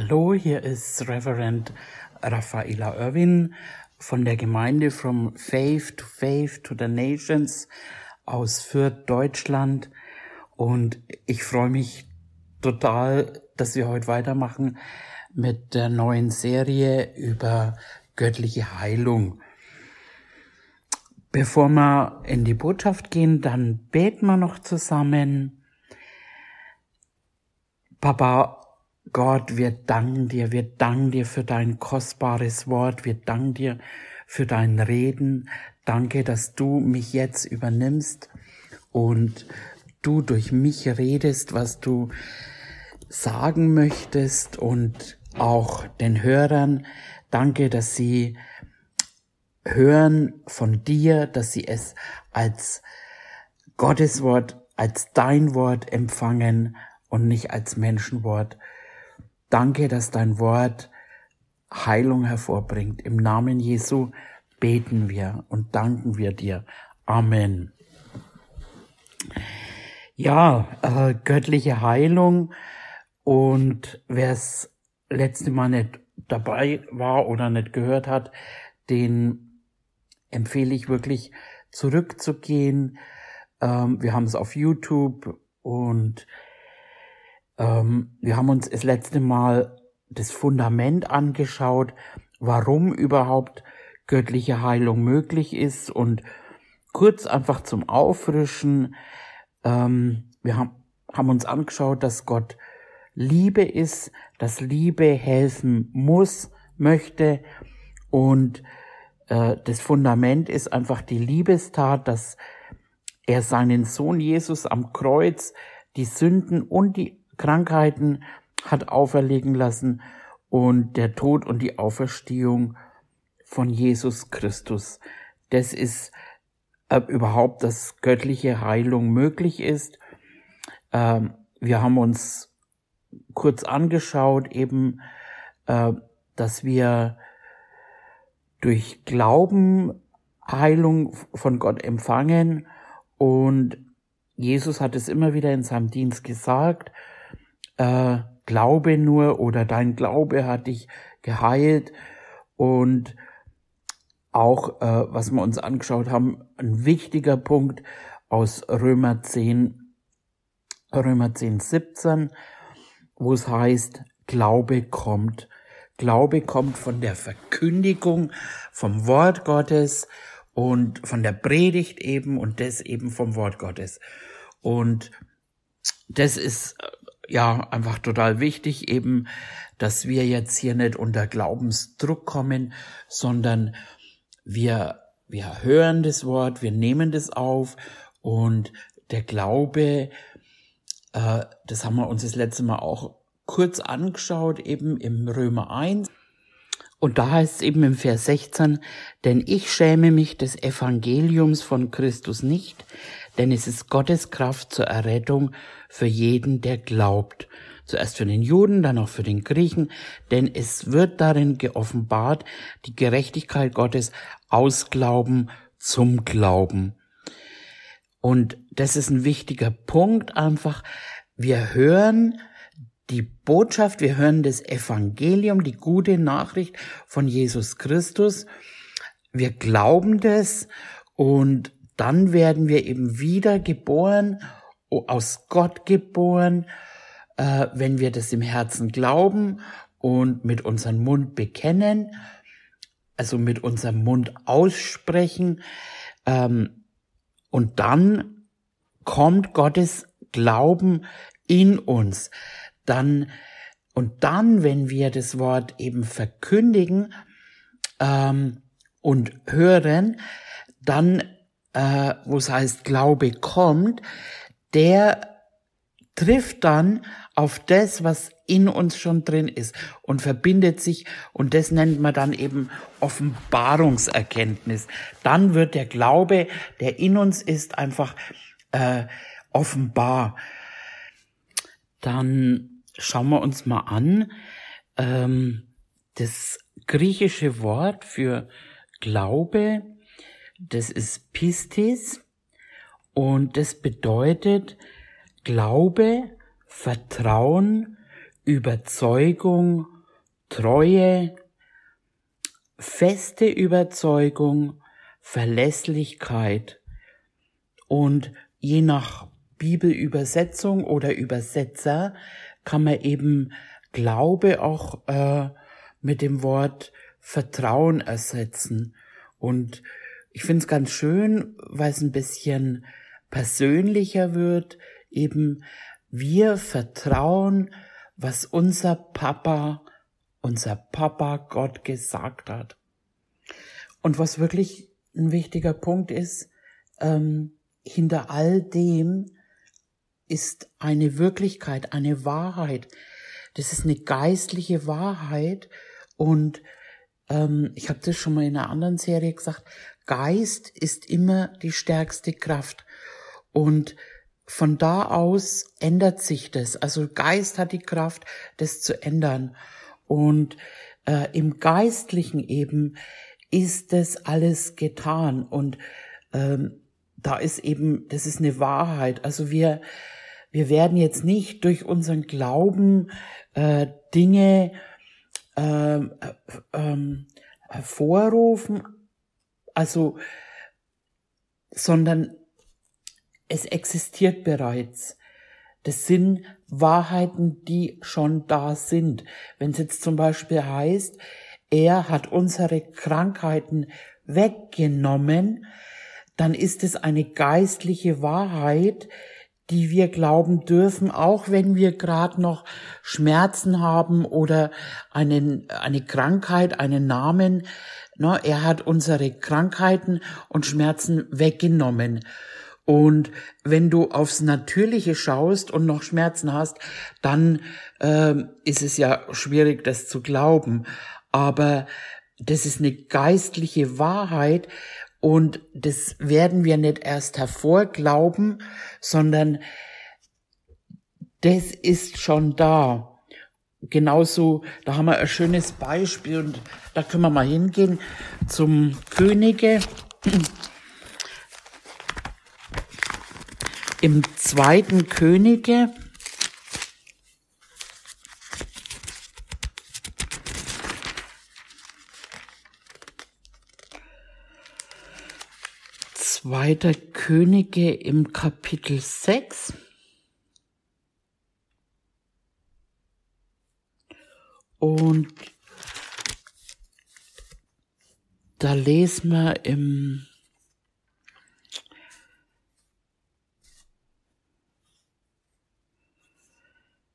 Hallo, hier ist Reverend Raffaela Irwin von der Gemeinde From Faith to Faith to the Nations aus Fürth, Deutschland. Und ich freue mich total, dass wir heute weitermachen mit der neuen Serie über göttliche Heilung. Bevor wir in die Botschaft gehen, dann beten wir noch zusammen. Papa, Gott, wir danken dir, wir danken dir für dein kostbares Wort, wir danken dir für dein Reden. Danke, dass du mich jetzt übernimmst und du durch mich redest, was du sagen möchtest und auch den Hörern. Danke, dass sie hören von dir, dass sie es als Gottes Wort, als dein Wort empfangen und nicht als Menschenwort. Danke, dass dein Wort Heilung hervorbringt. Im Namen Jesu beten wir und danken wir dir. Amen. Ja, äh, göttliche Heilung und wer es letzte Mal nicht dabei war oder nicht gehört hat, den empfehle ich wirklich zurückzugehen. Ähm, wir haben es auf YouTube und ähm, wir haben uns das letzte Mal das Fundament angeschaut, warum überhaupt göttliche Heilung möglich ist und kurz einfach zum Auffrischen. Ähm, wir haben, haben uns angeschaut, dass Gott Liebe ist, dass Liebe helfen muss, möchte und äh, das Fundament ist einfach die Liebestat, dass er seinen Sohn Jesus am Kreuz die Sünden und die Krankheiten hat auferlegen lassen und der Tod und die Auferstehung von Jesus Christus. Das ist äh, überhaupt, dass göttliche Heilung möglich ist. Ähm, wir haben uns kurz angeschaut, eben, äh, dass wir durch Glauben Heilung von Gott empfangen und Jesus hat es immer wieder in seinem Dienst gesagt äh, Glaube nur oder dein Glaube hat dich geheilt und auch, äh, was wir uns angeschaut haben, ein wichtiger Punkt aus Römer 10, Römer 10, 17, wo es heißt, Glaube kommt. Glaube kommt von der Verkündigung vom Wort Gottes und von der Predigt eben und das eben vom Wort Gottes. Und das ist ja einfach total wichtig eben, dass wir jetzt hier nicht unter Glaubensdruck kommen, sondern wir, wir hören das Wort, wir nehmen das auf und der Glaube, äh, das haben wir uns das letzte Mal auch kurz angeschaut, eben im Römer 1. Und da heißt es eben im Vers 16, denn ich schäme mich des Evangeliums von Christus nicht, denn es ist Gottes Kraft zur Errettung für jeden, der glaubt. Zuerst für den Juden, dann auch für den Griechen, denn es wird darin geoffenbart die Gerechtigkeit Gottes aus Glauben zum Glauben. Und das ist ein wichtiger Punkt einfach. Wir hören die Botschaft, wir hören das Evangelium, die gute Nachricht von Jesus Christus. Wir glauben das und dann werden wir eben wieder geboren aus Gott geboren, äh, wenn wir das im Herzen glauben und mit unserem Mund bekennen, also mit unserem Mund aussprechen, ähm, und dann kommt Gottes Glauben in uns. Dann, und dann, wenn wir das Wort eben verkündigen ähm, und hören, dann, äh, wo es heißt, Glaube kommt, der trifft dann auf das, was in uns schon drin ist und verbindet sich und das nennt man dann eben Offenbarungserkenntnis. Dann wird der Glaube, der in uns ist, einfach äh, offenbar. Dann schauen wir uns mal an, ähm, das griechische Wort für Glaube, das ist Pistis. Und das bedeutet Glaube, Vertrauen, Überzeugung, Treue, feste Überzeugung, Verlässlichkeit. Und je nach Bibelübersetzung oder Übersetzer kann man eben Glaube auch äh, mit dem Wort Vertrauen ersetzen. Und ich finde es ganz schön, weil es ein bisschen persönlicher wird, eben wir vertrauen, was unser Papa, unser Papa Gott gesagt hat. Und was wirklich ein wichtiger Punkt ist, ähm, hinter all dem ist eine Wirklichkeit, eine Wahrheit. Das ist eine geistliche Wahrheit und ähm, ich habe das schon mal in einer anderen Serie gesagt, Geist ist immer die stärkste Kraft. Und von da aus ändert sich das. Also Geist hat die Kraft, das zu ändern. Und äh, im Geistlichen eben ist das alles getan. Und ähm, da ist eben, das ist eine Wahrheit. Also wir, wir werden jetzt nicht durch unseren Glauben äh, Dinge äh, äh, hervorrufen, also, sondern es existiert bereits. Das sind Wahrheiten, die schon da sind. Wenn es jetzt zum Beispiel heißt, er hat unsere Krankheiten weggenommen, dann ist es eine geistliche Wahrheit, die wir glauben dürfen, auch wenn wir gerade noch Schmerzen haben oder einen, eine Krankheit, einen Namen. Ne, er hat unsere Krankheiten und Schmerzen weggenommen. Und wenn du aufs Natürliche schaust und noch Schmerzen hast, dann äh, ist es ja schwierig, das zu glauben. Aber das ist eine geistliche Wahrheit und das werden wir nicht erst hervorglauben, sondern das ist schon da. Genauso, da haben wir ein schönes Beispiel und da können wir mal hingehen zum Könige. Im zweiten Könige Zweiter Könige im Kapitel 6. Und da lesen wir im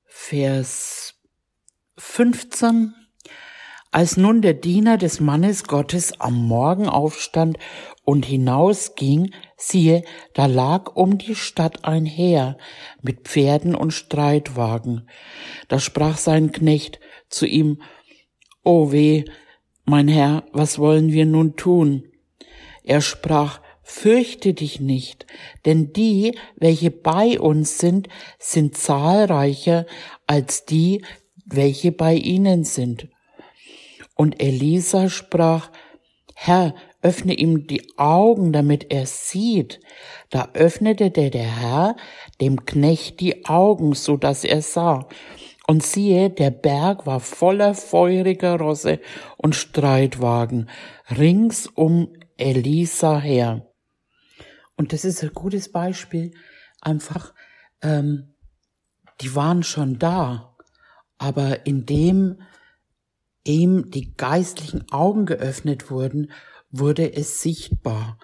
Vers 15. Als nun der Diener des Mannes Gottes am Morgen aufstand und hinausging, siehe, da lag um die Stadt ein Heer mit Pferden und Streitwagen. Da sprach sein Knecht zu ihm, O weh, mein Herr, was wollen wir nun tun? Er sprach, Fürchte dich nicht, denn die, welche bei uns sind, sind zahlreicher als die, welche bei ihnen sind. Und Elisa sprach, Herr, öffne ihm die Augen, damit er sieht. Da öffnete der, der Herr dem Knecht die Augen, so dass er sah. Und siehe, der Berg war voller feuriger Rosse und Streitwagen rings um Elisa her. Und das ist ein gutes Beispiel. Einfach, ähm, die waren schon da, aber indem ihm die geistlichen Augen geöffnet wurden, wurde es sichtbar.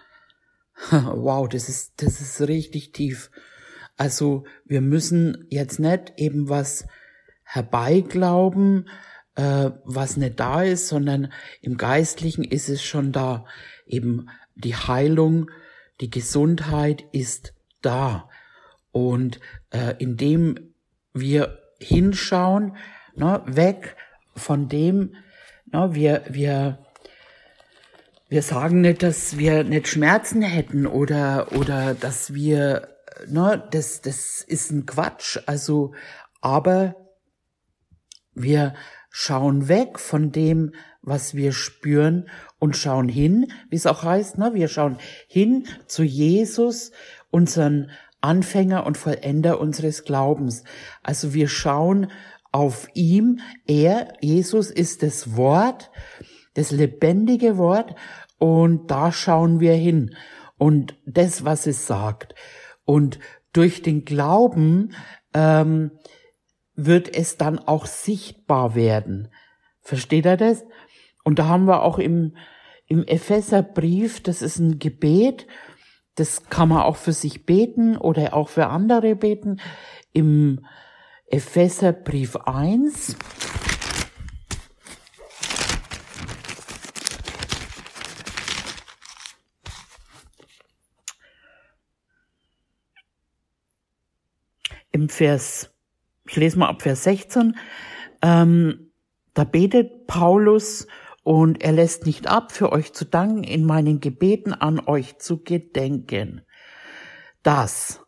wow, das ist, das ist richtig tief. Also wir müssen jetzt nicht eben was herbeiglauben, äh, was nicht da ist, sondern im Geistlichen ist es schon da. Eben die Heilung, die Gesundheit ist da. Und äh, indem wir hinschauen, ne, weg von dem, ne, wir, wir wir sagen nicht, dass wir nicht Schmerzen hätten oder, oder dass wir, ne, das, das ist ein Quatsch. Also, aber wir schauen weg von dem, was wir spüren und schauen hin, wie es auch heißt, ne? wir schauen hin zu Jesus, unseren Anfänger und Vollender unseres Glaubens. Also wir schauen auf ihm. Er, Jesus, ist das Wort, das lebendige Wort und da schauen wir hin und das, was es sagt. Und durch den Glauben ähm, wird es dann auch sichtbar werden. Versteht er das? Und da haben wir auch im, im Epheserbrief, das ist ein Gebet, das kann man auch für sich beten oder auch für andere beten. Im Epheserbrief 1. Im Vers, ich lese mal ab Vers 16, ähm, da betet Paulus und er lässt nicht ab, für euch zu danken, in meinen Gebeten an euch zu gedenken. Das,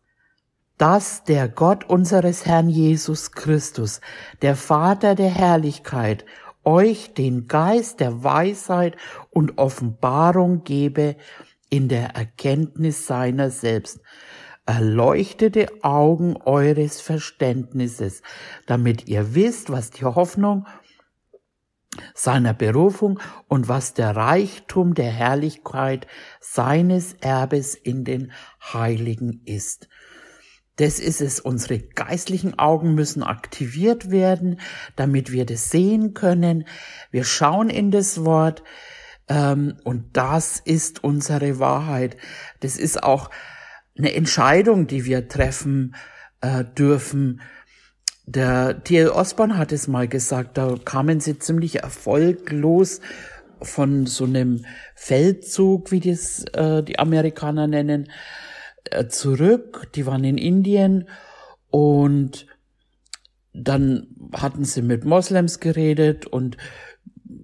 dass der Gott unseres Herrn Jesus Christus, der Vater der Herrlichkeit, euch den Geist der Weisheit und Offenbarung gebe in der Erkenntnis seiner selbst. Erleuchtete Augen eures Verständnisses, damit ihr wisst, was die Hoffnung seiner Berufung und was der Reichtum der Herrlichkeit seines Erbes in den Heiligen ist das ist es, unsere geistlichen Augen müssen aktiviert werden, damit wir das sehen können. Wir schauen in das Wort ähm, und das ist unsere Wahrheit. Das ist auch eine Entscheidung, die wir treffen äh, dürfen. Der T.L. Osborne hat es mal gesagt, da kamen sie ziemlich erfolglos von so einem Feldzug, wie das äh, die Amerikaner nennen, zurück, die waren in Indien. Und dann hatten sie mit Moslems geredet und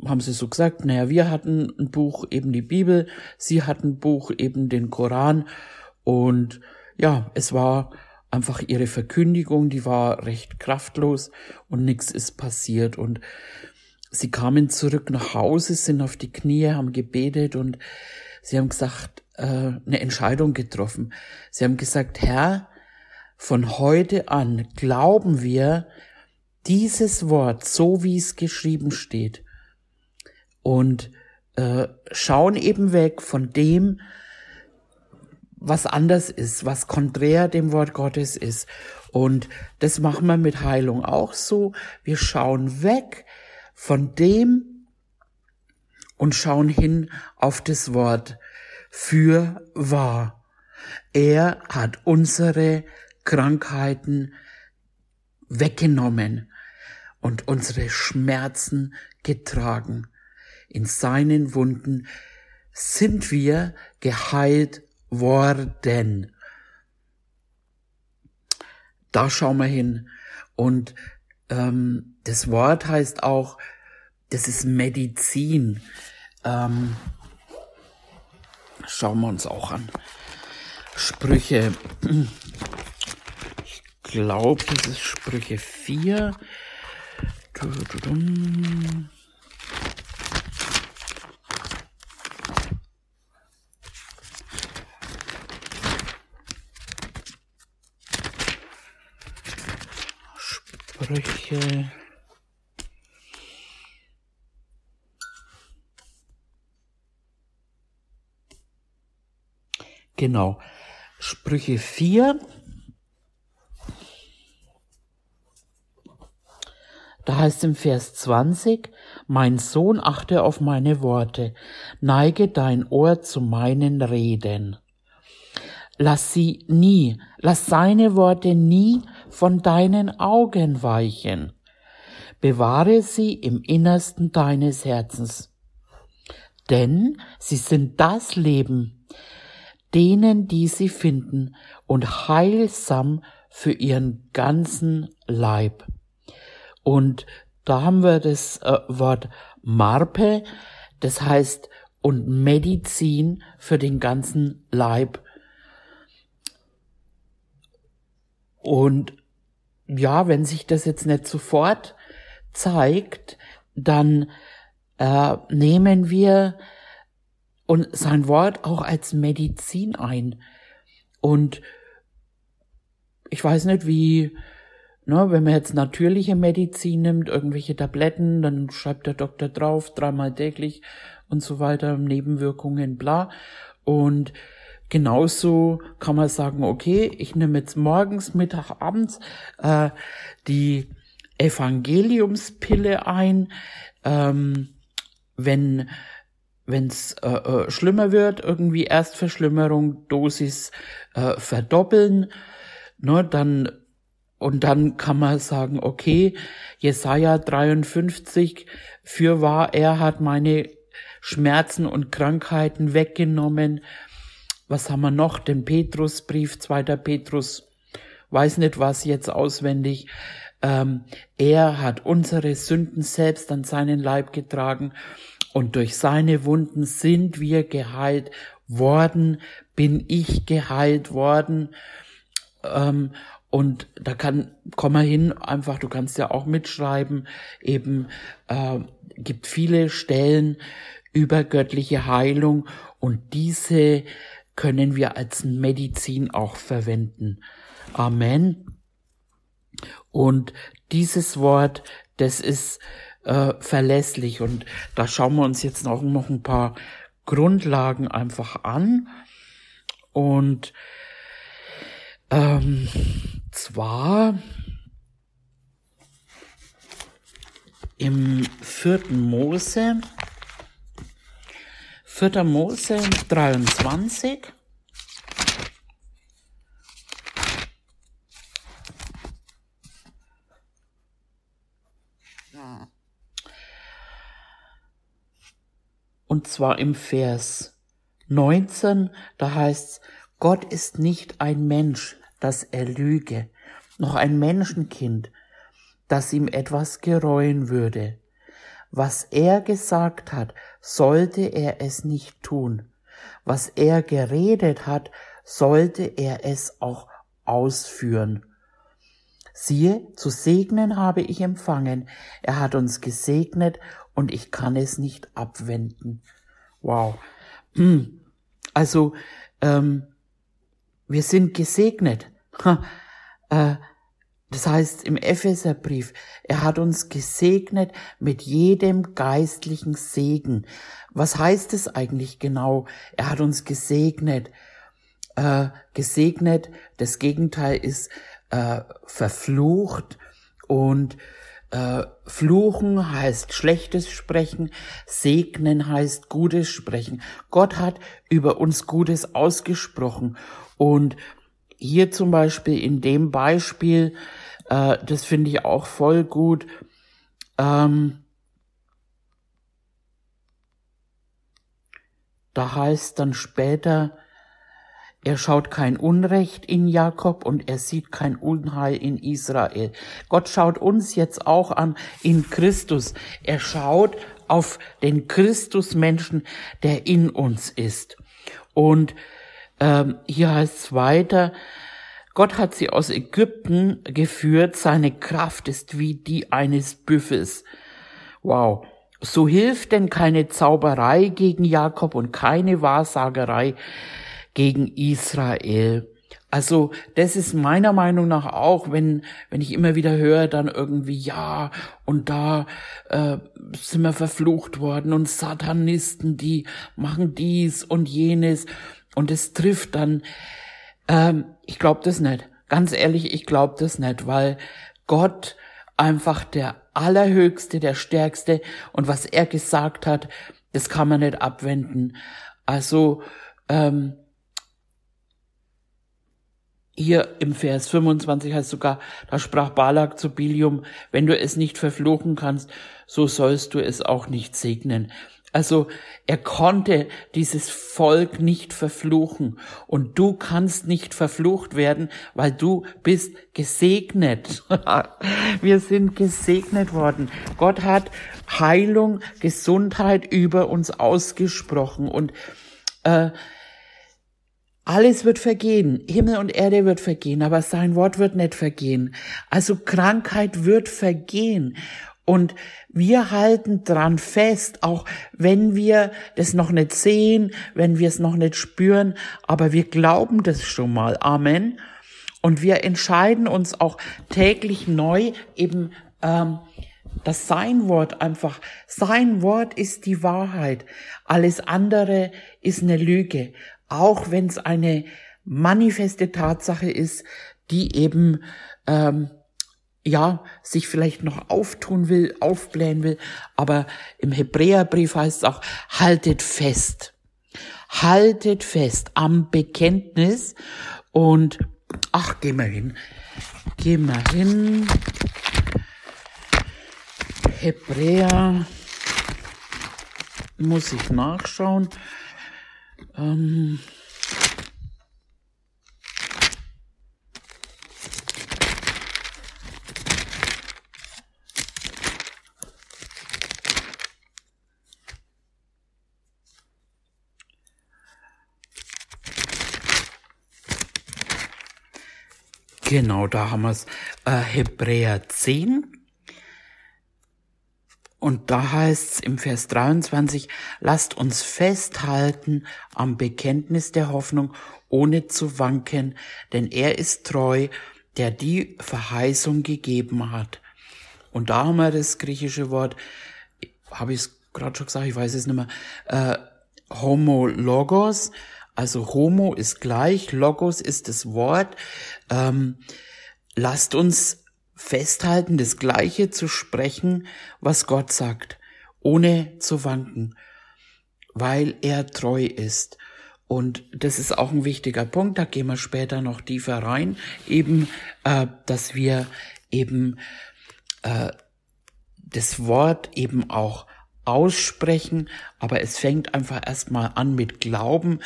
haben sie so gesagt, naja, wir hatten ein Buch, eben die Bibel, sie hatten ein Buch, eben den Koran. Und ja, es war einfach ihre Verkündigung, die war recht kraftlos und nichts ist passiert. Und sie kamen zurück nach Hause, sind auf die Knie, haben gebetet und sie haben gesagt, äh, eine Entscheidung getroffen. Sie haben gesagt, Herr, von heute an glauben wir dieses Wort so, wie es geschrieben steht und äh, schauen eben weg von dem, was anders ist, was konträr dem Wort Gottes ist. Und das machen wir mit Heilung auch so. Wir schauen weg von dem und schauen hin auf das Wort für wahr. Er hat unsere Krankheiten weggenommen und unsere Schmerzen getragen. In seinen Wunden sind wir geheilt worden. Da schauen wir hin. Und ähm, das Wort heißt auch, das ist Medizin. Ähm, schauen wir uns auch an. Sprüche, ich glaube, das ist Sprüche 4. Sprüche Genau. Sprüche 4. Da heißt im Vers 20, Mein Sohn achte auf meine Worte, neige dein Ohr zu meinen Reden. Lass sie nie, lass seine Worte nie von deinen Augen weichen. Bewahre sie im Innersten deines Herzens. Denn sie sind das Leben, denen, die sie finden, und heilsam für ihren ganzen Leib. Und da haben wir das äh, Wort Marpe, das heißt und Medizin für den ganzen Leib. Und ja, wenn sich das jetzt nicht sofort zeigt, dann äh, nehmen wir und sein Wort auch als Medizin ein. Und ich weiß nicht, wie, Ne, wenn man jetzt natürliche Medizin nimmt, irgendwelche Tabletten, dann schreibt der Doktor drauf, dreimal täglich und so weiter, Nebenwirkungen, bla. Und genauso kann man sagen, okay, ich nehme jetzt morgens, Mittag, abends äh, die Evangeliumspille ein, ähm, wenn wenn's äh, äh, schlimmer wird, irgendwie Erstverschlimmerung, Dosis äh, verdoppeln, ne, dann und dann kann man sagen, okay, Jesaja 53, für wahr, er hat meine Schmerzen und Krankheiten weggenommen. Was haben wir noch? Den Petrusbrief, zweiter Petrus, weiß nicht was jetzt auswendig. Ähm, er hat unsere Sünden selbst an seinen Leib getragen und durch seine Wunden sind wir geheilt worden, bin ich geheilt worden. Ähm, und da kann, komm mal hin, einfach, du kannst ja auch mitschreiben, eben äh, gibt viele Stellen über göttliche Heilung und diese können wir als Medizin auch verwenden. Amen. Und dieses Wort, das ist äh, verlässlich und da schauen wir uns jetzt auch noch ein paar Grundlagen einfach an. Und ähm, zwar im vierten Mose, vierter Mose 23. Und zwar im Vers 19, da heißt's, Gott ist nicht ein Mensch, dass er lüge, noch ein Menschenkind, dass ihm etwas gereuen würde. Was er gesagt hat, sollte er es nicht tun. Was er geredet hat, sollte er es auch ausführen. Siehe, zu segnen habe ich empfangen, er hat uns gesegnet und ich kann es nicht abwenden. Wow. Also, ähm, wir sind gesegnet. Äh, das heißt im Epheserbrief, er hat uns gesegnet mit jedem geistlichen Segen. Was heißt es eigentlich genau? Er hat uns gesegnet. Äh, gesegnet, das Gegenteil ist äh, verflucht und äh, fluchen heißt schlechtes sprechen, segnen heißt gutes sprechen. Gott hat über uns Gutes ausgesprochen und hier zum Beispiel in dem Beispiel, äh, das finde ich auch voll gut. Ähm, da heißt dann später, er schaut kein Unrecht in Jakob und er sieht kein Unheil in Israel. Gott schaut uns jetzt auch an in Christus. Er schaut auf den Christusmenschen, der in uns ist. Und ähm, hier heißt es weiter, Gott hat sie aus Ägypten geführt, seine Kraft ist wie die eines Büffels. Wow. So hilft denn keine Zauberei gegen Jakob und keine Wahrsagerei gegen Israel. Also das ist meiner Meinung nach auch, wenn wenn ich immer wieder höre, dann irgendwie ja und da äh, sind wir verflucht worden und Satanisten, die machen dies und jenes und es trifft dann, ähm, ich glaube das nicht. Ganz ehrlich, ich glaube das nicht, weil Gott einfach der Allerhöchste, der Stärkste und was er gesagt hat, das kann man nicht abwenden. Also ähm, hier im Vers 25 heißt sogar, da sprach Balak zu Bilium, wenn du es nicht verfluchen kannst, so sollst du es auch nicht segnen. Also er konnte dieses Volk nicht verfluchen und du kannst nicht verflucht werden, weil du bist gesegnet. Wir sind gesegnet worden. Gott hat Heilung, Gesundheit über uns ausgesprochen und äh, alles wird vergehen, Himmel und Erde wird vergehen, aber sein Wort wird nicht vergehen. Also Krankheit wird vergehen. Und wir halten dran fest, auch wenn wir das noch nicht sehen, wenn wir es noch nicht spüren, aber wir glauben das schon mal. Amen. Und wir entscheiden uns auch täglich neu eben, ähm, dass sein Wort einfach, sein Wort ist die Wahrheit. Alles andere ist eine Lüge. Auch wenn es eine manifeste Tatsache ist, die eben ähm, ja, sich vielleicht noch auftun will, aufblähen will, aber im Hebräerbrief heißt es auch, haltet fest. Haltet fest am Bekenntnis und, ach, geh mal hin, geh mal hin, Hebräer, muss ich nachschauen, ähm, Genau, da haben wir es. Äh, Hebräer 10. Und da heißt es im Vers 23, lasst uns festhalten am Bekenntnis der Hoffnung, ohne zu wanken, denn er ist treu, der die Verheißung gegeben hat. Und da haben wir das griechische Wort, habe ich es gerade schon gesagt, ich weiß es nicht mehr, äh, Homologos, also Homo ist gleich, Logos ist das Wort. Ähm, lasst uns festhalten, das Gleiche zu sprechen, was Gott sagt, ohne zu wanken, weil er treu ist. Und das ist auch ein wichtiger Punkt, da gehen wir später noch tiefer rein, eben, äh, dass wir eben äh, das Wort eben auch aussprechen, aber es fängt einfach erstmal an mit Glauben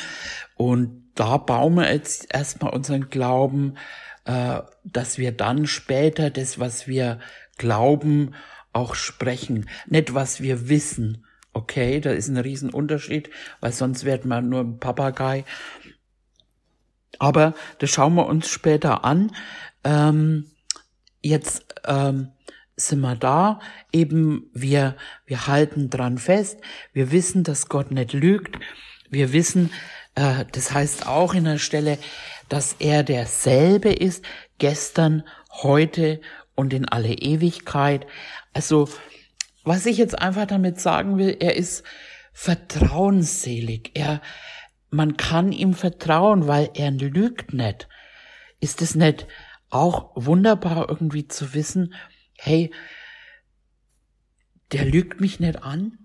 und da bauen wir jetzt erstmal unseren Glauben, äh, dass wir dann später das, was wir glauben, auch sprechen, nicht was wir wissen. Okay, da ist ein Riesenunterschied, weil sonst wird man nur ein Papagei. Aber das schauen wir uns später an. Ähm, jetzt ähm, sind wir da, eben wir, wir halten dran fest, wir wissen, dass Gott nicht lügt, wir wissen, äh, das heißt auch in der Stelle, dass er derselbe ist, gestern, heute und in alle Ewigkeit. Also, was ich jetzt einfach damit sagen will, er ist vertrauensselig. Er, man kann ihm vertrauen, weil er lügt nicht. Ist es nicht auch wunderbar irgendwie zu wissen, hey, der lügt mich nicht an.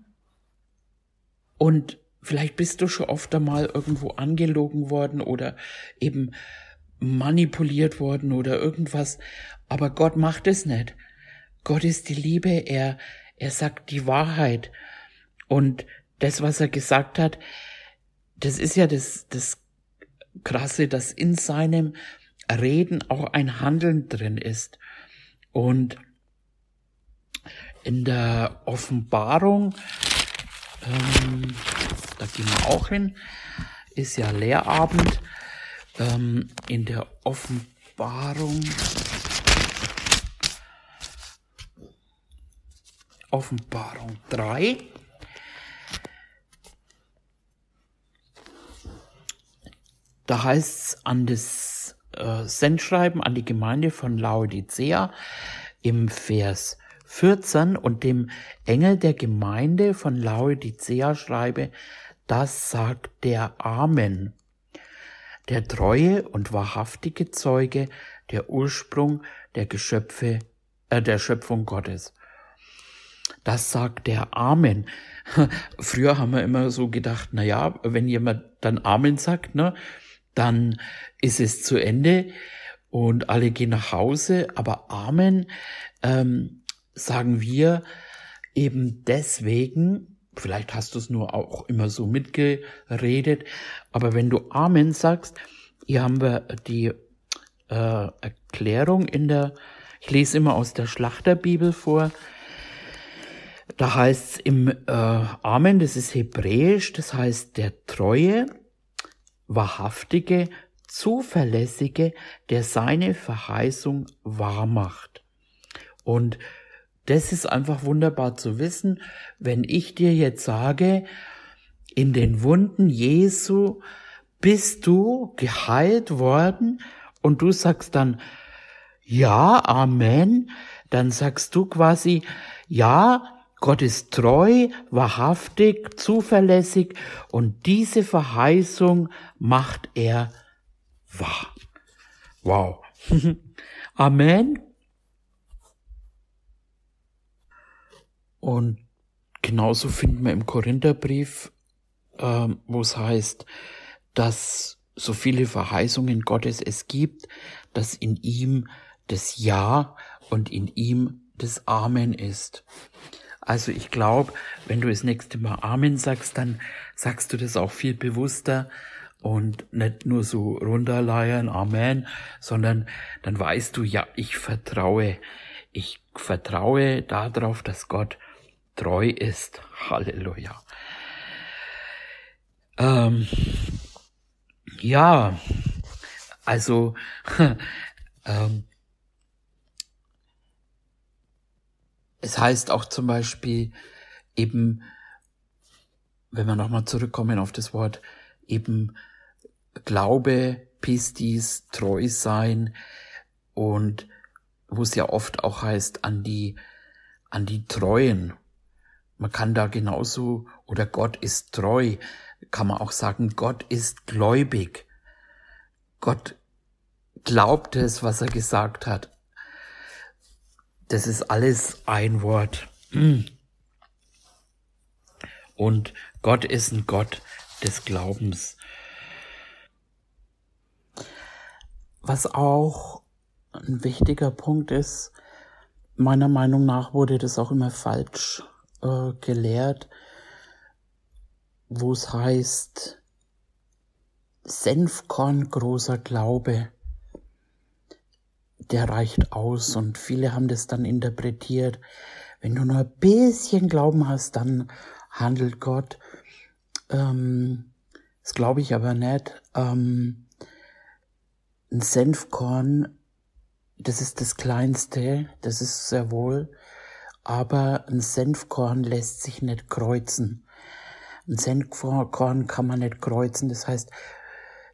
Und vielleicht bist du schon oft einmal irgendwo angelogen worden oder eben manipuliert worden oder irgendwas. Aber Gott macht es nicht. Gott ist die Liebe. Er, er sagt die Wahrheit. Und das, was er gesagt hat, das ist ja das, das Krasse, dass in seinem Reden auch ein Handeln drin ist. Und in der Offenbarung, ähm, da gehen wir auch hin, ist ja Lehrabend, ähm, in der Offenbarung, Offenbarung 3, da heißt es an das äh, Sendschreiben an die Gemeinde von Laodicea im Vers 14 und dem Engel der Gemeinde von Laodicea schreibe, das sagt der Amen, der treue und wahrhaftige Zeuge, der Ursprung der Geschöpfe, äh, der Schöpfung Gottes. Das sagt der Amen. Früher haben wir immer so gedacht, na ja, wenn jemand dann Amen sagt, ne, dann ist es zu Ende und alle gehen nach Hause. Aber Amen ähm, sagen wir eben deswegen, vielleicht hast du es nur auch immer so mitgeredet, aber wenn du Amen sagst, hier haben wir die äh, Erklärung in der, ich lese immer aus der Schlachterbibel vor, da heißt es im äh, Amen, das ist hebräisch, das heißt der treue, wahrhaftige, zuverlässige, der seine Verheißung wahrmacht. Und das ist einfach wunderbar zu wissen, wenn ich dir jetzt sage, in den Wunden Jesu bist du geheilt worden und du sagst dann, ja, Amen, dann sagst du quasi, ja, Gott ist treu, wahrhaftig, zuverlässig und diese Verheißung macht er wahr. Wow. Amen. Und genauso finden wir im Korintherbrief, äh, wo es heißt, dass so viele Verheißungen Gottes es gibt, dass in ihm das Ja und in ihm das Amen ist. Also ich glaube, wenn du das nächste Mal Amen sagst, dann sagst du das auch viel bewusster und nicht nur so runterleiern, Amen, sondern dann weißt du, ja, ich vertraue. Ich vertraue darauf, dass Gott treu ist. Halleluja. Ähm, ja, also ähm, es heißt auch zum Beispiel eben, wenn wir nochmal zurückkommen auf das Wort, eben Glaube, Pistis, treu sein und wo es ja oft auch heißt, an die, an die Treuen. Man kann da genauso, oder Gott ist treu, kann man auch sagen, Gott ist gläubig. Gott glaubt es, was er gesagt hat. Das ist alles ein Wort. Und Gott ist ein Gott des Glaubens. Was auch ein wichtiger Punkt ist, meiner Meinung nach wurde das auch immer falsch äh, gelehrt, wo es heißt, Senfkorn großer Glaube der reicht aus und viele haben das dann interpretiert. Wenn du nur ein bisschen Glauben hast, dann handelt Gott. Ähm, das glaube ich aber nicht. Ähm, ein Senfkorn, das ist das Kleinste, das ist sehr wohl, aber ein Senfkorn lässt sich nicht kreuzen. Ein Senfkorn kann man nicht kreuzen, das heißt,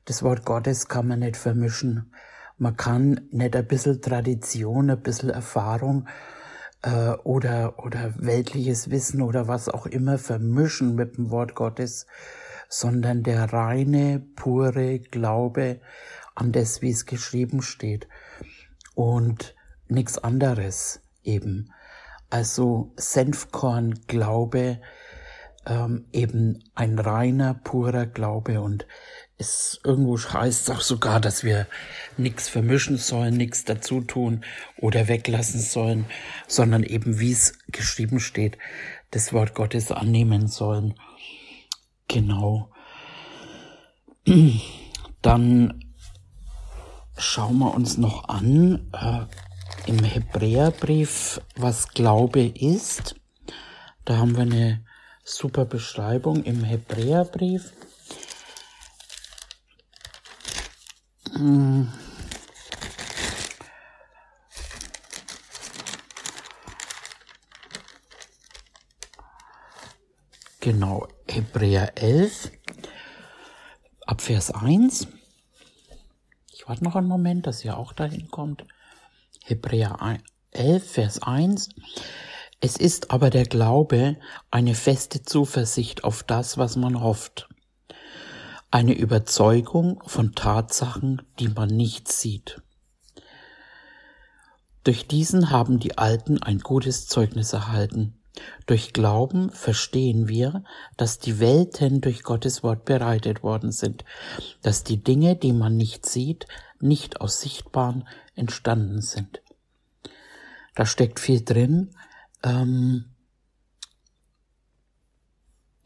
das Wort Gottes kann man nicht vermischen man kann nicht ein bisschen Tradition, ein bisschen Erfahrung äh, oder, oder weltliches Wissen oder was auch immer vermischen mit dem Wort Gottes, sondern der reine, pure Glaube an das, wie es geschrieben steht. Und nichts anderes eben. Also Senfkorn Glaube, ähm, eben ein reiner, purer Glaube und es irgendwo heißt es auch sogar, dass wir nichts vermischen sollen, nichts dazu tun oder weglassen sollen, sondern eben wie es geschrieben steht, das Wort Gottes annehmen sollen. Genau. Dann schauen wir uns noch an äh, im Hebräerbrief, was Glaube ist. Da haben wir eine super Beschreibung im Hebräerbrief. Genau, Hebräer 11, ab Vers 1. Ich warte noch einen Moment, dass ihr auch dahin kommt. Hebräer 11, Vers 1. Es ist aber der Glaube eine feste Zuversicht auf das, was man hofft eine Überzeugung von Tatsachen, die man nicht sieht. Durch diesen haben die Alten ein gutes Zeugnis erhalten. Durch Glauben verstehen wir, dass die Welten durch Gottes Wort bereitet worden sind, dass die Dinge, die man nicht sieht, nicht aus Sichtbaren entstanden sind. Da steckt viel drin. Ähm,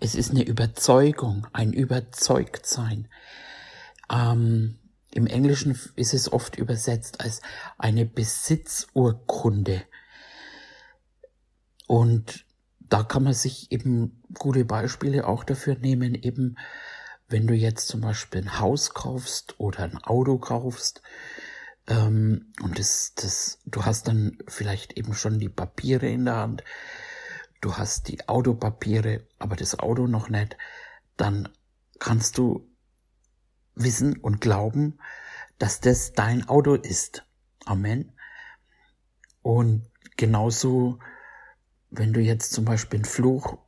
es ist eine Überzeugung, ein Überzeugtsein. Ähm, Im Englischen ist es oft übersetzt als eine Besitzurkunde. Und da kann man sich eben gute Beispiele auch dafür nehmen, eben wenn du jetzt zum Beispiel ein Haus kaufst oder ein Auto kaufst, ähm, und das, das, du hast dann vielleicht eben schon die Papiere in der Hand, du hast die Autopapiere, aber das Auto noch nicht, dann kannst du wissen und glauben, dass das dein Auto ist. Amen. Und genauso, wenn du jetzt zum Beispiel einen Fluch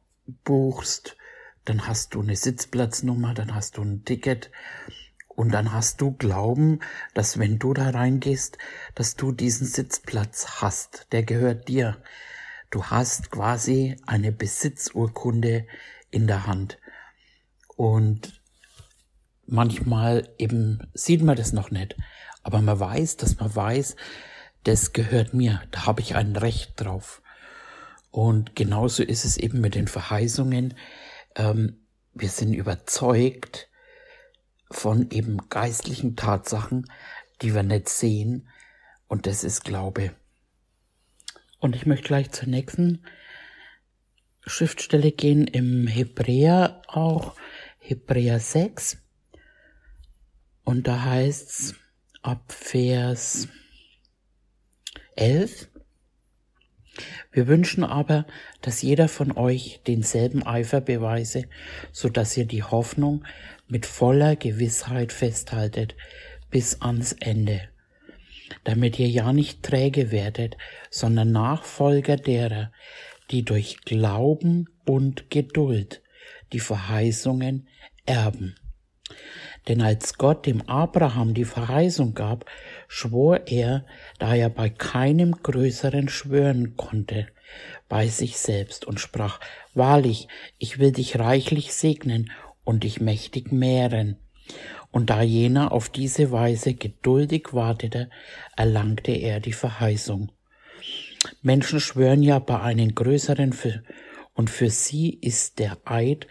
buchst, dann hast du eine Sitzplatznummer, dann hast du ein Ticket und dann hast du Glauben, dass wenn du da reingehst, dass du diesen Sitzplatz hast, der gehört dir. Du hast quasi eine Besitzurkunde in der Hand. Und manchmal eben sieht man das noch nicht, aber man weiß, dass man weiß, das gehört mir, da habe ich ein Recht drauf. Und genauso ist es eben mit den Verheißungen. Ähm, wir sind überzeugt von eben geistlichen Tatsachen, die wir nicht sehen. Und das ist Glaube. Und ich möchte gleich zur nächsten Schriftstelle gehen im Hebräer auch, Hebräer 6. Und da heißt's ab Vers 11. Wir wünschen aber, dass jeder von euch denselben Eifer beweise, so dass ihr die Hoffnung mit voller Gewissheit festhaltet bis ans Ende, damit ihr ja nicht träge werdet, sondern Nachfolger derer, die durch Glauben und Geduld die Verheißungen erben. Denn als Gott dem Abraham die Verheißung gab, schwor er, da er bei keinem größeren schwören konnte, bei sich selbst und sprach, Wahrlich, ich will dich reichlich segnen und dich mächtig mehren. Und da jener auf diese Weise geduldig wartete, erlangte er die Verheißung. Menschen schwören ja bei einem größeren, und für sie ist der Eid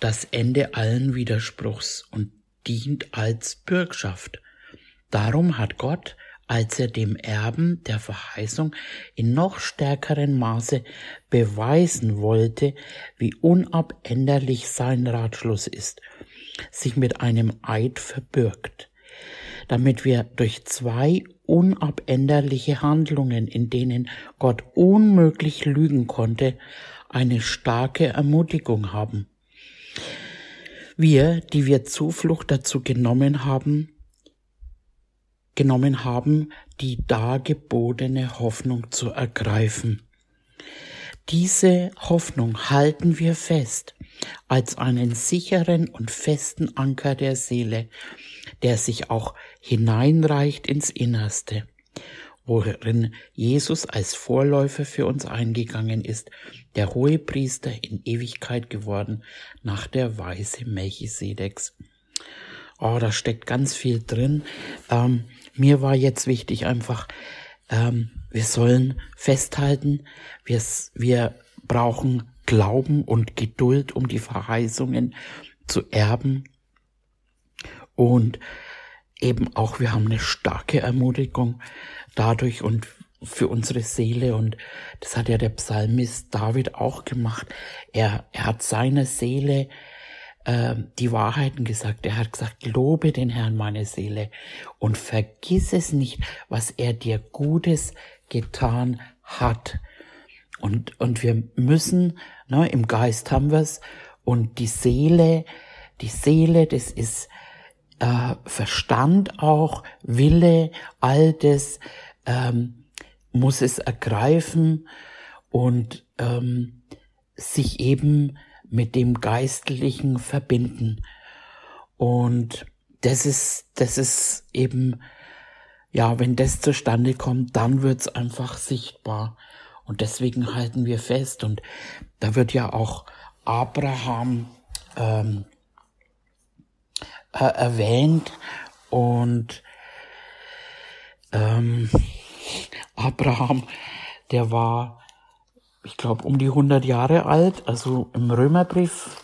das Ende allen Widerspruchs und dient als Bürgschaft. Darum hat Gott, als er dem Erben der Verheißung in noch stärkerem Maße beweisen wollte, wie unabänderlich sein Ratschluss ist, sich mit einem Eid verbürgt, damit wir durch zwei unabänderliche Handlungen, in denen Gott unmöglich lügen konnte, eine starke Ermutigung haben. Wir, die wir Zuflucht dazu genommen haben, genommen haben, die dargebotene Hoffnung zu ergreifen. Diese Hoffnung halten wir fest als einen sicheren und festen Anker der Seele, der sich auch hineinreicht ins Innerste worin Jesus als Vorläufer für uns eingegangen ist, der hohe Priester in Ewigkeit geworden, nach der Weise Melchisedeks. Oh, da steckt ganz viel drin. Ähm, mir war jetzt wichtig einfach, ähm, wir sollen festhalten, wir, brauchen Glauben und Geduld, um die Verheißungen zu erben. Und eben auch, wir haben eine starke Ermutigung, dadurch und für unsere Seele und das hat ja der Psalmist David auch gemacht. Er, er hat seiner Seele äh, die Wahrheiten gesagt. Er hat gesagt, lobe den Herrn meine Seele und vergiss es nicht, was er dir Gutes getan hat. Und, und wir müssen, ne, im Geist haben wir's und die Seele, die Seele, das ist äh, Verstand auch, Wille, all das ähm, muss es ergreifen und ähm, sich eben mit dem Geistlichen verbinden. Und das ist, das ist eben, ja, wenn das zustande kommt, dann wird's einfach sichtbar. Und deswegen halten wir fest. Und da wird ja auch Abraham ähm, äh, erwähnt und ähm, Abraham, der war, ich glaube, um die 100 Jahre alt. Also im Römerbrief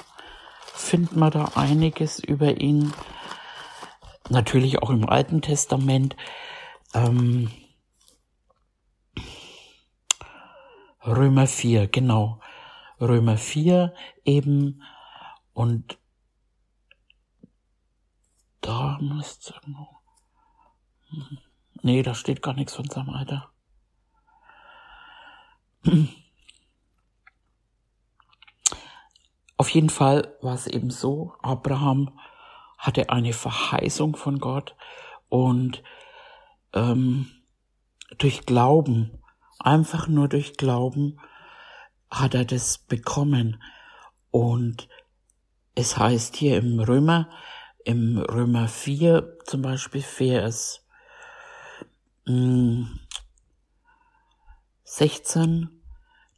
findet man da einiges über ihn. Natürlich auch im Alten Testament. Ähm, Römer 4, genau. Römer 4 eben. Und da müsste irgendwo. Nee, da steht gar nichts von seinem Alter. Auf jeden Fall war es eben so, Abraham hatte eine Verheißung von Gott und ähm, durch Glauben, einfach nur durch Glauben, hat er das bekommen. Und es heißt hier im Römer, im Römer 4 zum Beispiel Vers 16,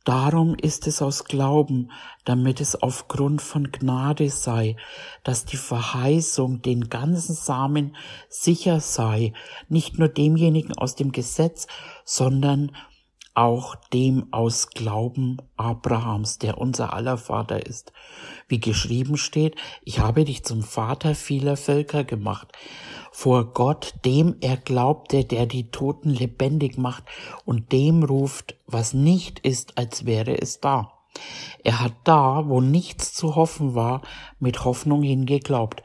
Darum ist es aus Glauben, damit es aufgrund von Gnade sei, dass die Verheißung den ganzen Samen sicher sei, nicht nur demjenigen aus dem Gesetz, sondern auch dem aus Glauben Abrahams, der unser aller Vater ist. Wie geschrieben steht, ich habe dich zum Vater vieler Völker gemacht vor Gott, dem er glaubte, der die Toten lebendig macht und dem ruft, was nicht ist, als wäre es da. Er hat da, wo nichts zu hoffen war, mit Hoffnung hingeglaubt,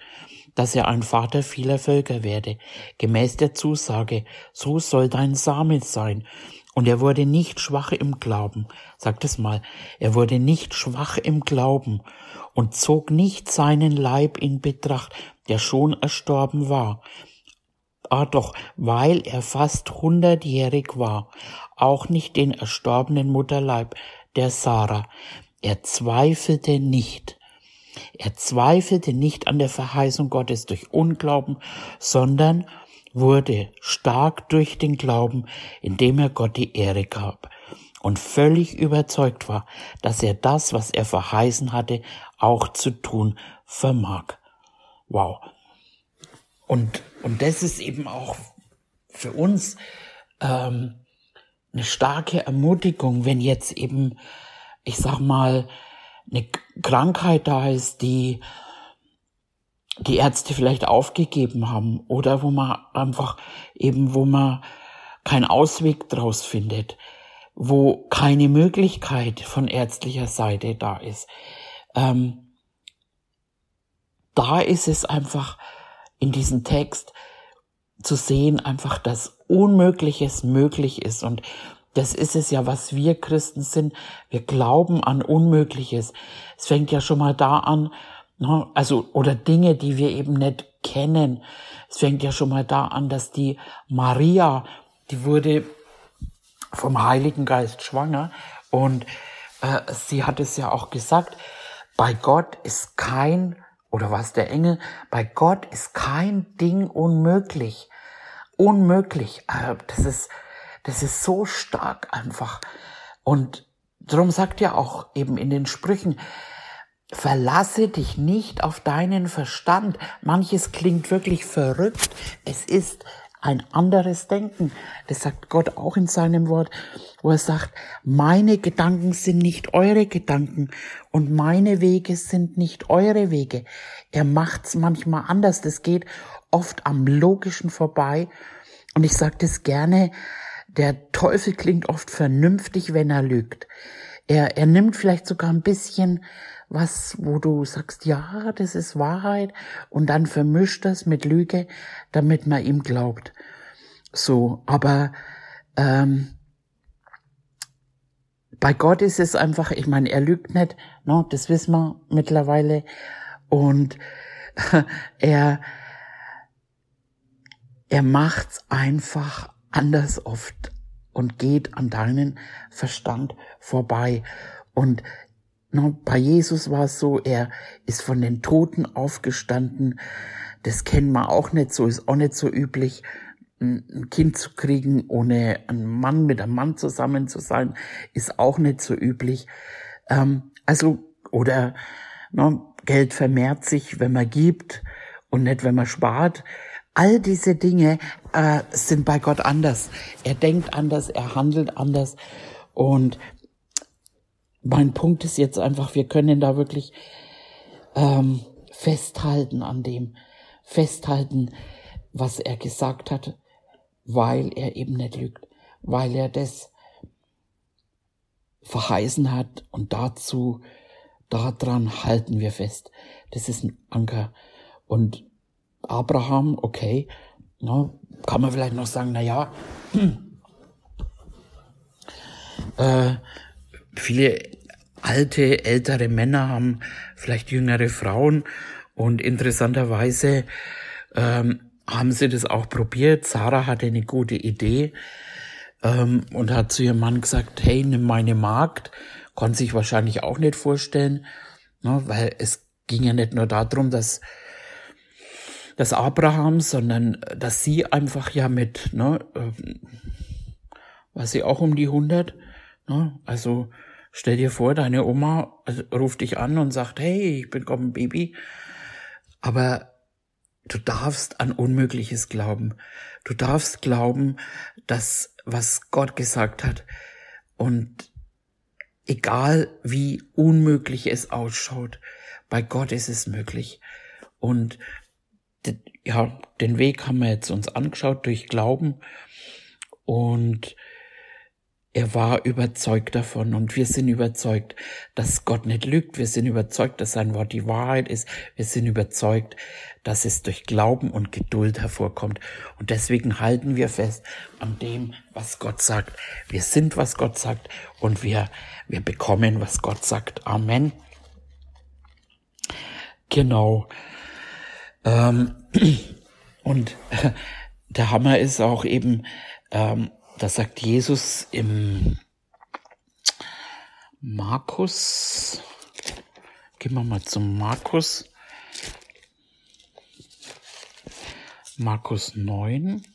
dass er ein Vater vieler Völker werde, gemäß der Zusage, so soll dein Same sein. Und er wurde nicht schwach im Glauben, sagt es mal, er wurde nicht schwach im Glauben und zog nicht seinen Leib in Betracht, der schon erstorben war. Ah doch, weil er fast hundertjährig war, auch nicht den erstorbenen Mutterleib der Sarah. Er zweifelte nicht. Er zweifelte nicht an der Verheißung Gottes durch Unglauben, sondern wurde stark durch den Glauben, indem er Gott die Ehre gab und völlig überzeugt war, dass er das, was er verheißen hatte, auch zu tun vermag. Wow. Und, und das ist eben auch für uns ähm, eine starke Ermutigung, wenn jetzt eben, ich sag mal, eine Krankheit da ist, die die Ärzte vielleicht aufgegeben haben oder wo man einfach eben, wo man keinen Ausweg draus findet, wo keine Möglichkeit von ärztlicher Seite da ist. Ähm, da ist es einfach in diesem Text zu sehen, einfach, dass Unmögliches möglich ist. Und das ist es ja, was wir Christen sind. Wir glauben an Unmögliches. Es fängt ja schon mal da an, ne, also, oder Dinge, die wir eben nicht kennen. Es fängt ja schon mal da an, dass die Maria, die wurde vom Heiligen Geist schwanger und äh, sie hat es ja auch gesagt, bei Gott ist kein oder was der Engel, bei Gott ist kein Ding unmöglich. Unmöglich. Äh, das ist, das ist so stark einfach. Und darum sagt er auch eben in den Sprüchen, verlasse dich nicht auf deinen Verstand. Manches klingt wirklich verrückt. Es ist ein anderes Denken. Das sagt Gott auch in seinem Wort, wo er sagt, meine Gedanken sind nicht eure Gedanken und meine Wege sind nicht eure Wege. Er macht's manchmal anders. Das geht oft am Logischen vorbei. Und ich sage das gerne, der Teufel klingt oft vernünftig, wenn er lügt. Er, er nimmt vielleicht sogar ein bisschen was, wo du sagst, ja, das ist Wahrheit, und dann vermischt das mit Lüge, damit man ihm glaubt. So, aber ähm, bei Gott ist es einfach, ich meine, er lügt nicht, no, das wissen wir mittlerweile, und er er macht's einfach anders oft und geht an deinen Verstand vorbei. Und bei Jesus war es so, er ist von den Toten aufgestanden. Das kennen wir auch nicht so, ist auch nicht so üblich, ein Kind zu kriegen, ohne ein Mann mit einem Mann zusammen zu sein, ist auch nicht so üblich. Ähm, also, oder no, Geld vermehrt sich, wenn man gibt und nicht, wenn man spart. All diese Dinge äh, sind bei Gott anders. Er denkt anders, er handelt anders. Und mein Punkt ist jetzt einfach, wir können da wirklich ähm, festhalten an dem, festhalten, was er gesagt hat, weil er eben nicht lügt, weil er das verheißen hat und dazu, daran halten wir fest. Das ist ein Anker. Und Abraham, okay, no, kann man vielleicht noch sagen, na ja, hm, äh, viele alte, ältere Männer haben vielleicht jüngere Frauen Und interessanterweise ähm, haben sie das auch probiert. Sarah hatte eine gute Idee ähm, und hat zu ihrem Mann gesagt, hey, nimm meine Magd. Konnte sich wahrscheinlich auch nicht vorstellen, ne, weil es ging ja nicht nur darum, dass dass Abraham, sondern dass sie einfach ja mit, ne, äh, war sie auch um die 100, ne, also stell dir vor, deine Oma also, ruft dich an und sagt, hey, ich bin ein Baby, aber du darfst an Unmögliches glauben. Du darfst glauben, dass was Gott gesagt hat und egal wie unmöglich es ausschaut, bei Gott ist es möglich. Und ja, den Weg haben wir jetzt uns angeschaut durch Glauben und er war überzeugt davon und wir sind überzeugt, dass Gott nicht lügt. Wir sind überzeugt, dass sein Wort die Wahrheit ist. Wir sind überzeugt, dass es durch Glauben und Geduld hervorkommt. Und deswegen halten wir fest an dem, was Gott sagt. Wir sind, was Gott sagt und wir, wir bekommen, was Gott sagt. Amen. Genau. Ähm, und der Hammer ist auch eben, ähm, da sagt Jesus im Markus, gehen wir mal zum Markus, Markus 9.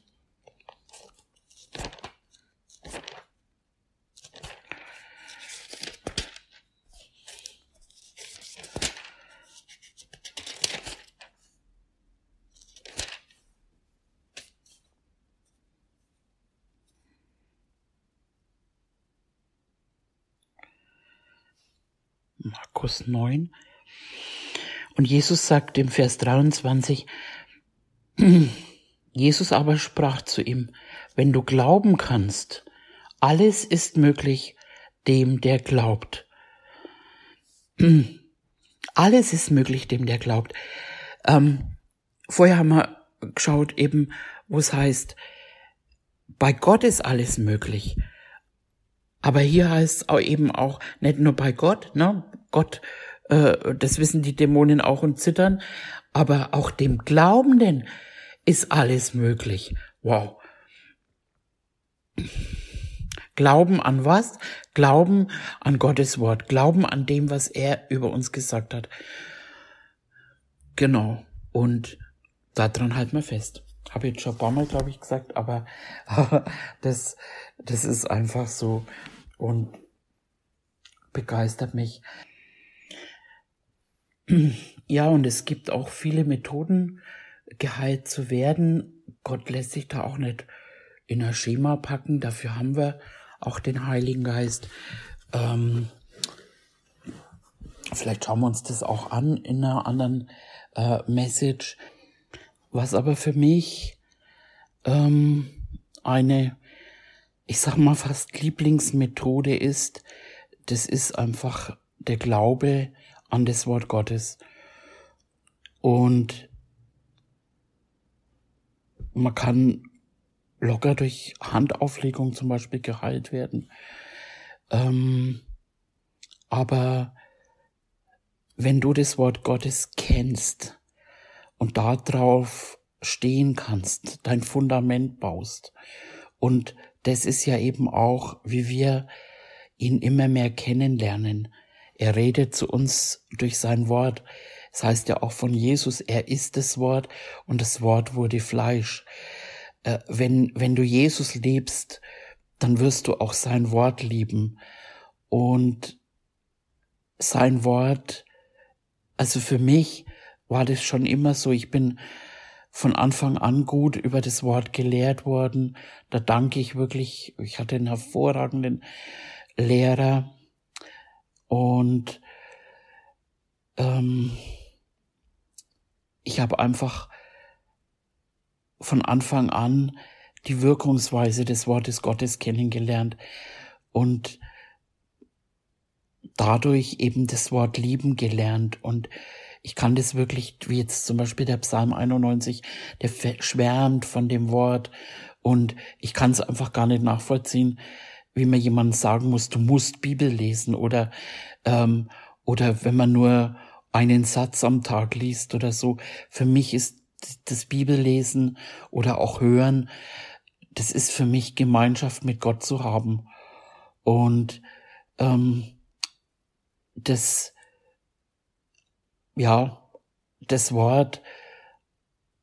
Markus 9. Und Jesus sagt im Vers 23, Jesus aber sprach zu ihm, wenn du glauben kannst, alles ist möglich dem, der glaubt. Alles ist möglich dem, der glaubt. Ähm, vorher haben wir geschaut eben, wo es heißt, bei Gott ist alles möglich. Aber hier heißt es eben auch nicht nur bei Gott, ne? Gott, äh, das wissen die Dämonen auch und zittern, aber auch dem Glaubenden ist alles möglich. Wow. Glauben an was? Glauben an Gottes Wort. Glauben an dem, was er über uns gesagt hat. Genau. Und daran halten wir fest. Habe jetzt schon ein paar Mal, glaube ich, gesagt, aber das, das ist einfach so und begeistert mich. Ja, und es gibt auch viele Methoden, geheilt zu werden. Gott lässt sich da auch nicht in ein Schema packen. Dafür haben wir auch den Heiligen Geist. Ähm, vielleicht schauen wir uns das auch an in einer anderen äh, Message. Was aber für mich ähm, eine, ich sag mal fast Lieblingsmethode ist, das ist einfach der Glaube an das Wort Gottes. Und man kann locker durch Handauflegung zum Beispiel geheilt werden. Ähm, aber wenn du das Wort Gottes kennst und darauf stehen kannst, dein Fundament baust, und das ist ja eben auch, wie wir ihn immer mehr kennenlernen. Er redet zu uns durch sein Wort. Es das heißt ja auch von Jesus, er ist das Wort und das Wort wurde Fleisch. Äh, wenn, wenn du Jesus liebst, dann wirst du auch sein Wort lieben. Und sein Wort, also für mich war das schon immer so, ich bin von Anfang an gut über das Wort gelehrt worden. Da danke ich wirklich, ich hatte einen hervorragenden Lehrer. Und ähm, ich habe einfach von Anfang an die Wirkungsweise des Wortes Gottes kennengelernt und dadurch eben das Wort lieben gelernt. Und ich kann das wirklich, wie jetzt zum Beispiel der Psalm 91, der schwärmt von dem Wort und ich kann es einfach gar nicht nachvollziehen, wie man jemand sagen muss, du musst Bibel lesen oder ähm, oder wenn man nur einen Satz am Tag liest oder so. Für mich ist das Bibellesen oder auch Hören, das ist für mich Gemeinschaft mit Gott zu haben. Und ähm, das, ja, das Wort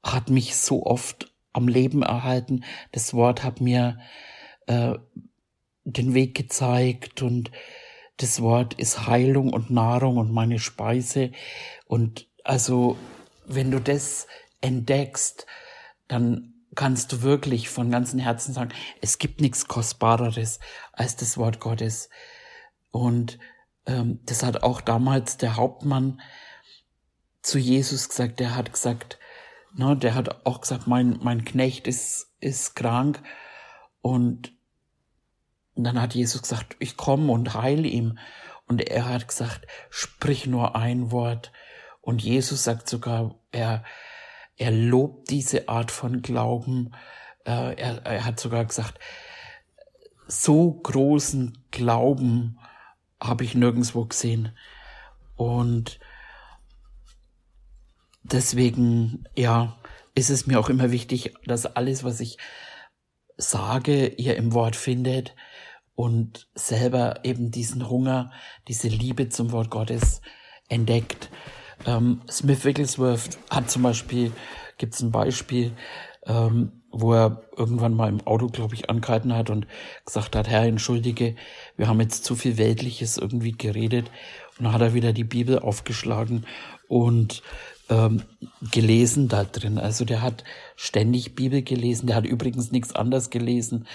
hat mich so oft am Leben erhalten. Das Wort hat mir äh, den Weg gezeigt und das Wort ist Heilung und Nahrung und meine Speise. Und also, wenn du das entdeckst, dann kannst du wirklich von ganzem Herzen sagen, es gibt nichts Kostbareres als das Wort Gottes. Und ähm, das hat auch damals der Hauptmann zu Jesus gesagt. Der hat gesagt, ne, der hat auch gesagt, mein, mein Knecht ist, ist krank. Und dann hat Jesus gesagt, ich komme und heile ihm. Und er hat gesagt, sprich nur ein Wort. Und Jesus sagt sogar, er, er lobt diese Art von Glauben. Äh, er, er hat sogar gesagt, so großen Glauben habe ich nirgendwo gesehen. Und deswegen, ja, ist es mir auch immer wichtig, dass alles, was ich sage, ihr im Wort findet und selber eben diesen Hunger, diese Liebe zum Wort Gottes entdeckt. Ähm, Smith Wigglesworth hat zum Beispiel, gibt es ein Beispiel, ähm, wo er irgendwann mal im Auto, glaube ich, angehalten hat und gesagt hat, Herr, entschuldige, wir haben jetzt zu viel Weltliches irgendwie geredet. Und dann hat er wieder die Bibel aufgeschlagen und ähm, gelesen da drin. Also der hat ständig Bibel gelesen, der hat übrigens nichts anderes gelesen.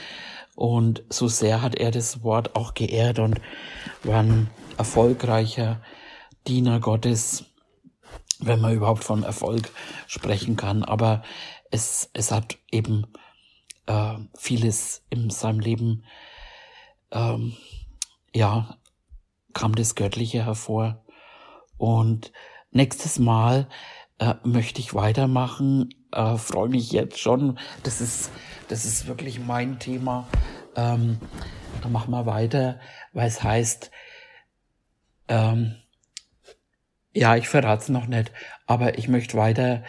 Und so sehr hat er das Wort auch geehrt und war ein erfolgreicher Diener Gottes, wenn man überhaupt von Erfolg sprechen kann. Aber es, es hat eben äh, vieles in seinem Leben, ähm, ja, kam das Göttliche hervor. Und nächstes Mal äh, möchte ich weitermachen. Äh, Freue mich jetzt schon. Das ist, das ist wirklich mein Thema. Ähm, dann machen wir weiter, weil es heißt, ähm, ja, ich verrate es noch nicht, aber ich möchte weiter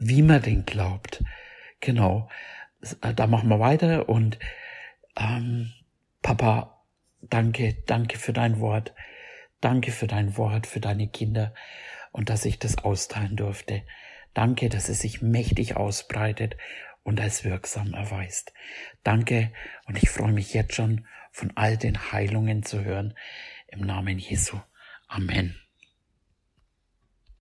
wie man den glaubt. Genau. Äh, da machen wir weiter und ähm, Papa, danke, danke für dein Wort. Danke für dein Wort, für deine Kinder und dass ich das austeilen durfte. Danke, dass es sich mächtig ausbreitet und als wirksam erweist. Danke und ich freue mich jetzt schon von all den Heilungen zu hören. Im Namen Jesu. Amen.